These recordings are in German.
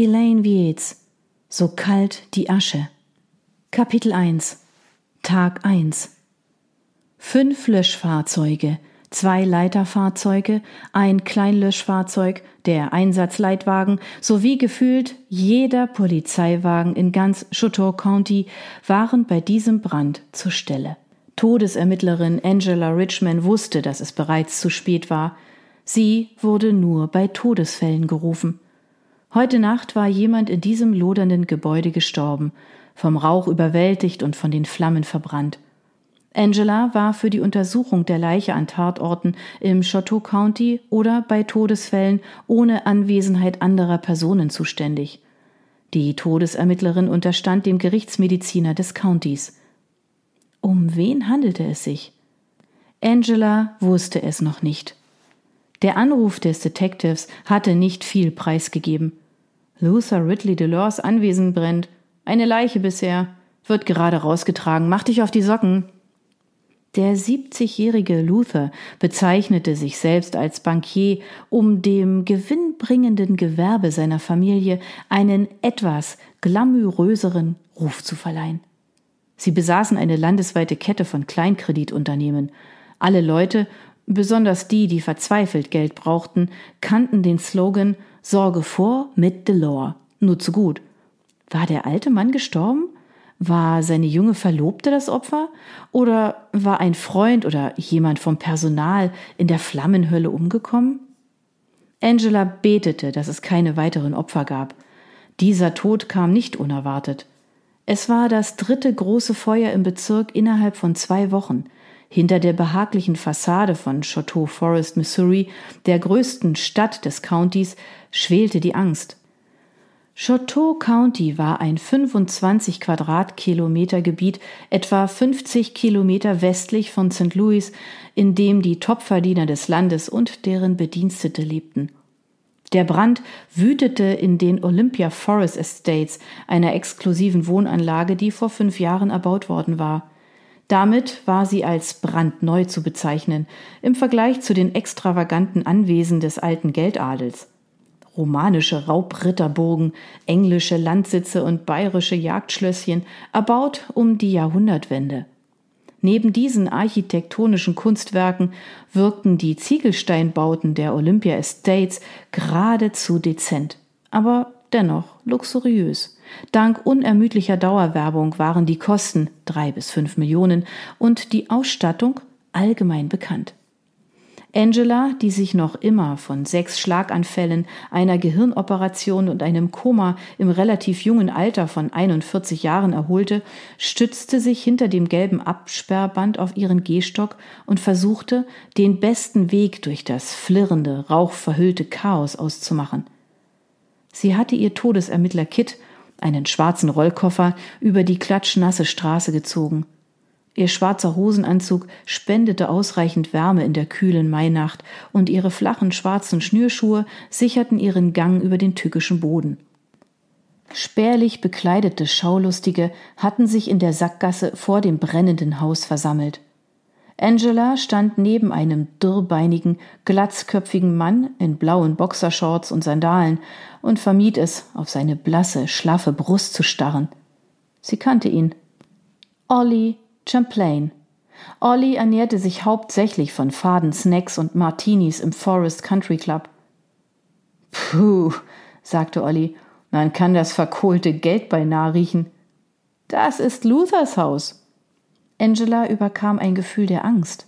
Elaine Vietz So kalt die Asche Kapitel 1 Tag 1 Fünf Löschfahrzeuge, zwei Leiterfahrzeuge, ein Kleinlöschfahrzeug, der Einsatzleitwagen sowie gefühlt jeder Polizeiwagen in ganz Chouteau County waren bei diesem Brand zur Stelle. Todesermittlerin Angela Richman wusste, dass es bereits zu spät war. Sie wurde nur bei Todesfällen gerufen. Heute Nacht war jemand in diesem lodernden Gebäude gestorben, vom Rauch überwältigt und von den Flammen verbrannt. Angela war für die Untersuchung der Leiche an Tatorten im Chateau County oder bei Todesfällen ohne Anwesenheit anderer Personen zuständig. Die Todesermittlerin unterstand dem Gerichtsmediziner des Countys. Um wen handelte es sich? Angela wusste es noch nicht. Der Anruf des Detectives hatte nicht viel preisgegeben. Luther Ridley Delors Anwesen brennt. Eine Leiche bisher. Wird gerade rausgetragen. Mach dich auf die Socken. Der 70-jährige Luther bezeichnete sich selbst als Bankier, um dem gewinnbringenden Gewerbe seiner Familie einen etwas glamouröseren Ruf zu verleihen. Sie besaßen eine landesweite Kette von Kleinkreditunternehmen. Alle Leute Besonders die, die verzweifelt Geld brauchten, kannten den Slogan Sorge vor mit Delore. Nur zu gut. War der alte Mann gestorben? War seine junge Verlobte das Opfer? Oder war ein Freund oder jemand vom Personal in der Flammenhölle umgekommen? Angela betete, dass es keine weiteren Opfer gab. Dieser Tod kam nicht unerwartet. Es war das dritte große Feuer im Bezirk innerhalb von zwei Wochen. Hinter der behaglichen Fassade von Chateau Forest, Missouri, der größten Stadt des Countys, schwelte die Angst. Chateau County war ein 25 Quadratkilometer Gebiet, etwa 50 Kilometer westlich von St. Louis, in dem die Topverdiener des Landes und deren Bedienstete lebten. Der Brand wütete in den Olympia Forest Estates, einer exklusiven Wohnanlage, die vor fünf Jahren erbaut worden war. Damit war sie als brandneu zu bezeichnen im Vergleich zu den extravaganten Anwesen des alten Geldadels. Romanische Raubritterburgen, englische Landsitze und bayerische Jagdschlösschen, erbaut um die Jahrhundertwende. Neben diesen architektonischen Kunstwerken wirkten die Ziegelsteinbauten der Olympia Estates geradezu dezent, aber dennoch luxuriös. Dank unermüdlicher Dauerwerbung waren die Kosten drei bis fünf Millionen und die Ausstattung allgemein bekannt. Angela, die sich noch immer von sechs Schlaganfällen, einer Gehirnoperation und einem Koma im relativ jungen Alter von 41 Jahren erholte, stützte sich hinter dem gelben Absperrband auf ihren Gehstock und versuchte, den besten Weg durch das flirrende, rauchverhüllte Chaos auszumachen. Sie hatte ihr Todesermittler Kit einen schwarzen Rollkoffer über die klatschnasse Straße gezogen. Ihr schwarzer Hosenanzug spendete ausreichend Wärme in der kühlen Mainacht, und ihre flachen schwarzen Schnürschuhe sicherten ihren Gang über den tückischen Boden. Spärlich bekleidete Schaulustige hatten sich in der Sackgasse vor dem brennenden Haus versammelt. Angela stand neben einem dürrbeinigen, glatzköpfigen Mann in blauen Boxershorts und Sandalen und vermied es, auf seine blasse, schlaffe Brust zu starren. Sie kannte ihn. Ollie Champlain. Ollie ernährte sich hauptsächlich von faden Snacks und Martinis im Forest Country Club. Puh, sagte Ollie, man kann das verkohlte Geld beinahe riechen. Das ist Luthers Haus. Angela überkam ein Gefühl der Angst.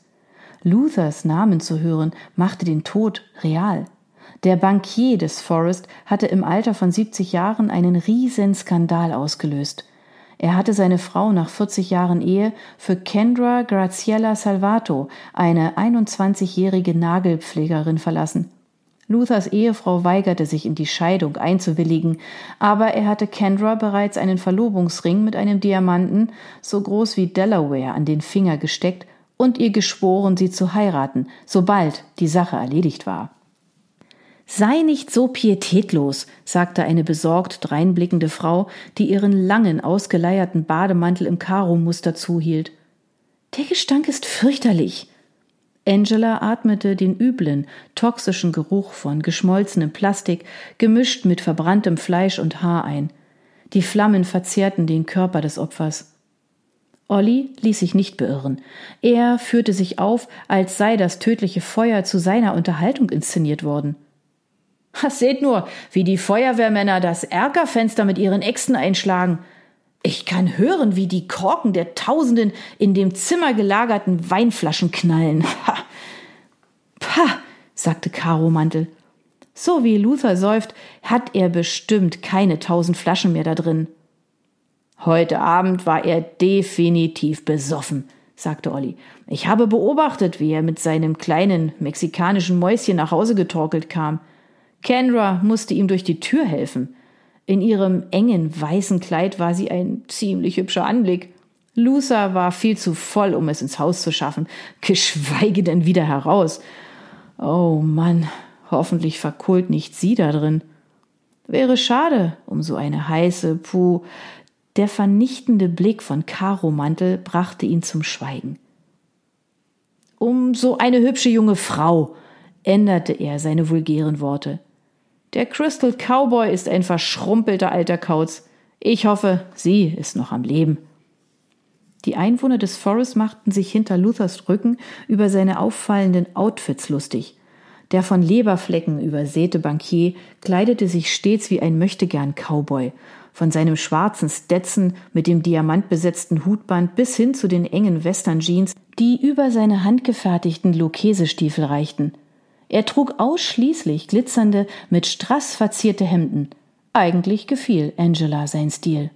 Luthers Namen zu hören, machte den Tod real. Der Bankier des Forest hatte im Alter von 70 Jahren einen riesen Skandal ausgelöst. Er hatte seine Frau nach 40 Jahren Ehe für Kendra Graziella Salvato, eine 21-jährige Nagelpflegerin, verlassen. Luthers Ehefrau weigerte sich in die Scheidung einzuwilligen, aber er hatte Kendra bereits einen Verlobungsring mit einem Diamanten so groß wie Delaware an den Finger gesteckt und ihr geschworen, sie zu heiraten, sobald die Sache erledigt war. Sei nicht so pietätlos, sagte eine besorgt dreinblickende Frau, die ihren langen, ausgeleierten Bademantel im Karo-Muster zuhielt. Der Gestank ist fürchterlich. Angela atmete den üblen, toxischen Geruch von geschmolzenem Plastik, gemischt mit verbranntem Fleisch und Haar ein. Die Flammen verzehrten den Körper des Opfers. Olli ließ sich nicht beirren. Er führte sich auf, als sei das tödliche Feuer zu seiner Unterhaltung inszeniert worden. Seht nur, wie die Feuerwehrmänner das Erkerfenster mit ihren Äxten einschlagen. Ich kann hören, wie die Korken der Tausenden in dem Zimmer gelagerten Weinflaschen knallen. Ha! Pah, sagte Karo Mantel. So wie Luther säuft, hat er bestimmt keine tausend Flaschen mehr da drin. Heute Abend war er definitiv besoffen, sagte Olli. Ich habe beobachtet, wie er mit seinem kleinen mexikanischen Mäuschen nach Hause getorkelt kam. Kendra musste ihm durch die Tür helfen. In ihrem engen weißen Kleid war sie ein ziemlich hübscher Anblick. Luther war viel zu voll, um es ins Haus zu schaffen, geschweige denn wieder heraus. Oh Mann, hoffentlich verkohlt nicht sie da drin. Wäre schade um so eine heiße, puh. Der vernichtende Blick von Karo Mantel brachte ihn zum Schweigen. Um so eine hübsche junge Frau, änderte er seine vulgären Worte. Der Crystal Cowboy ist ein verschrumpelter alter Kauz. Ich hoffe, sie ist noch am Leben. Die Einwohner des Forest machten sich hinter Luthers Rücken über seine auffallenden Outfits lustig. Der von Leberflecken übersäte Bankier kleidete sich stets wie ein Möchtegern Cowboy. Von seinem schwarzen Stetson mit dem diamantbesetzten Hutband bis hin zu den engen Western Jeans, die über seine handgefertigten Lokesestiefel reichten. Er trug ausschließlich glitzernde, mit Strass verzierte Hemden. Eigentlich gefiel Angela sein Stil.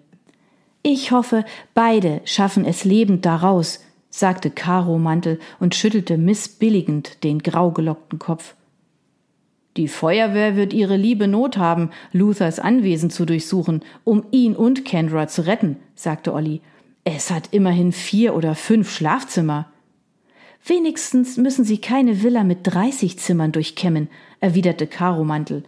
Ich hoffe, beide schaffen es lebend daraus, sagte Karo Mantel und schüttelte missbilligend den graugelockten Kopf. Die Feuerwehr wird ihre liebe Not haben, Luthers Anwesen zu durchsuchen, um ihn und Kendra zu retten, sagte Olli. Es hat immerhin vier oder fünf Schlafzimmer. Wenigstens müssen Sie keine Villa mit 30 Zimmern durchkämmen, erwiderte Caro Mantel.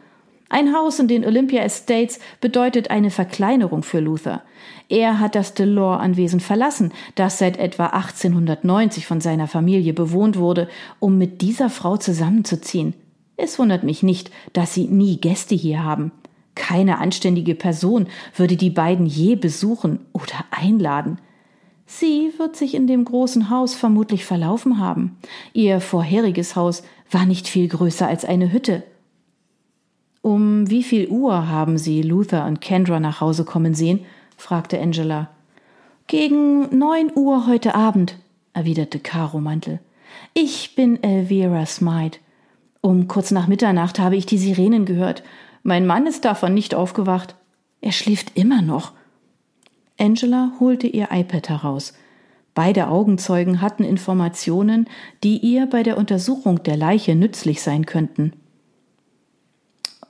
Ein Haus in den Olympia Estates bedeutet eine Verkleinerung für Luther. Er hat das Delore-Anwesen verlassen, das seit etwa 1890 von seiner Familie bewohnt wurde, um mit dieser Frau zusammenzuziehen. Es wundert mich nicht, dass sie nie Gäste hier haben. Keine anständige Person würde die beiden je besuchen oder einladen. Sie wird sich in dem großen Haus vermutlich verlaufen haben. Ihr vorheriges Haus war nicht viel größer als eine Hütte. Um wie viel Uhr haben Sie Luther und Kendra nach Hause kommen sehen? fragte Angela. Gegen neun Uhr heute Abend, erwiderte Caro Mantel. Ich bin Elvira Smythe. Um kurz nach Mitternacht habe ich die Sirenen gehört. Mein Mann ist davon nicht aufgewacht. Er schläft immer noch. Angela holte ihr iPad heraus. Beide Augenzeugen hatten Informationen, die ihr bei der Untersuchung der Leiche nützlich sein könnten.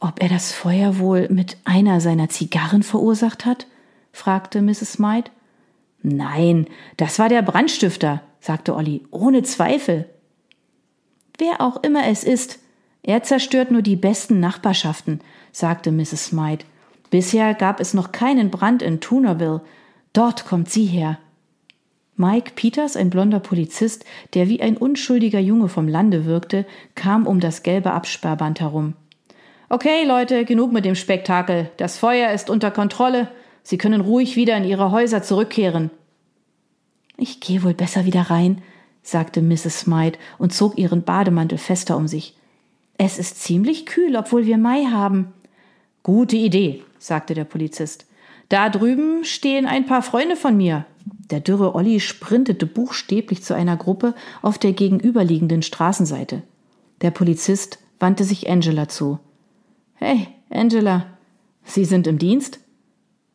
Ob er das Feuer wohl mit einer seiner Zigarren verursacht hat? fragte Mrs. Smythe. Nein, das war der Brandstifter, sagte Olli, ohne Zweifel. Wer auch immer es ist, er zerstört nur die besten Nachbarschaften, sagte Mrs. Smythe. Bisher gab es noch keinen Brand in Tunerville. Dort kommt sie her. Mike Peters, ein blonder Polizist, der wie ein unschuldiger Junge vom Lande wirkte, kam um das gelbe Absperrband herum. Okay, Leute, genug mit dem Spektakel. Das Feuer ist unter Kontrolle. Sie können ruhig wieder in Ihre Häuser zurückkehren. Ich gehe wohl besser wieder rein, sagte Mrs. Smythe und zog ihren Bademantel fester um sich. Es ist ziemlich kühl, obwohl wir Mai haben. Gute Idee, sagte der Polizist. Da drüben stehen ein paar Freunde von mir. Der dürre Olli sprintete buchstäblich zu einer Gruppe auf der gegenüberliegenden Straßenseite. Der Polizist wandte sich Angela zu. Hey, Angela, Sie sind im Dienst?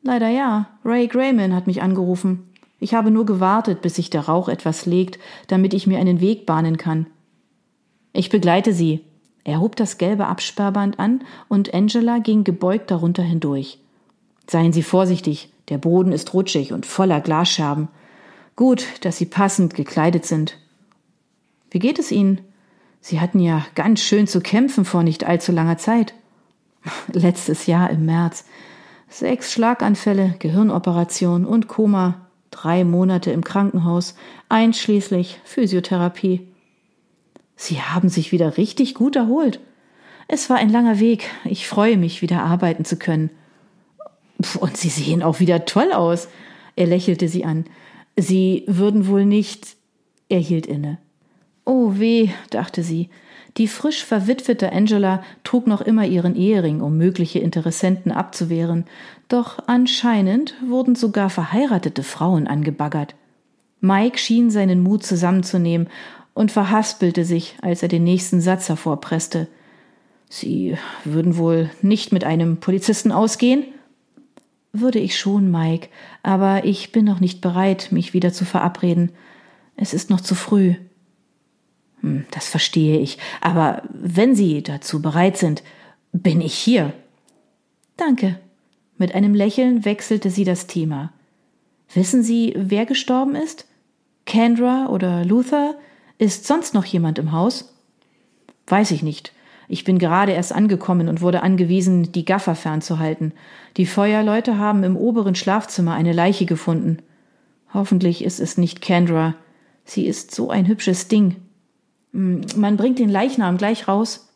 Leider ja. Ray Grayman hat mich angerufen. Ich habe nur gewartet, bis sich der Rauch etwas legt, damit ich mir einen Weg bahnen kann. Ich begleite Sie, er hob das gelbe Absperrband an und Angela ging gebeugt darunter hindurch. Seien Sie vorsichtig, der Boden ist rutschig und voller Glasscherben. Gut, dass Sie passend gekleidet sind. Wie geht es Ihnen? Sie hatten ja ganz schön zu kämpfen vor nicht allzu langer Zeit. Letztes Jahr im März. Sechs Schlaganfälle, Gehirnoperation und Koma, drei Monate im Krankenhaus, einschließlich Physiotherapie. Sie haben sich wieder richtig gut erholt. Es war ein langer Weg. Ich freue mich, wieder arbeiten zu können. Und Sie sehen auch wieder toll aus. Er lächelte sie an. Sie würden wohl nicht. Er hielt inne. Oh weh, dachte sie. Die frisch verwitwete Angela trug noch immer ihren Ehering, um mögliche Interessenten abzuwehren, doch anscheinend wurden sogar verheiratete Frauen angebaggert. Mike schien seinen Mut zusammenzunehmen und verhaspelte sich, als er den nächsten Satz hervorpresste. Sie würden wohl nicht mit einem Polizisten ausgehen? Würde ich schon, Mike, aber ich bin noch nicht bereit, mich wieder zu verabreden. Es ist noch zu früh. Hm, das verstehe ich, aber wenn Sie dazu bereit sind, bin ich hier. Danke. Mit einem Lächeln wechselte sie das Thema. Wissen Sie, wer gestorben ist? Kendra oder Luther? Ist sonst noch jemand im Haus? Weiß ich nicht. Ich bin gerade erst angekommen und wurde angewiesen, die Gaffer fernzuhalten. Die Feuerleute haben im oberen Schlafzimmer eine Leiche gefunden. Hoffentlich ist es nicht Kendra. Sie ist so ein hübsches Ding. Hm, man bringt den Leichnam gleich raus.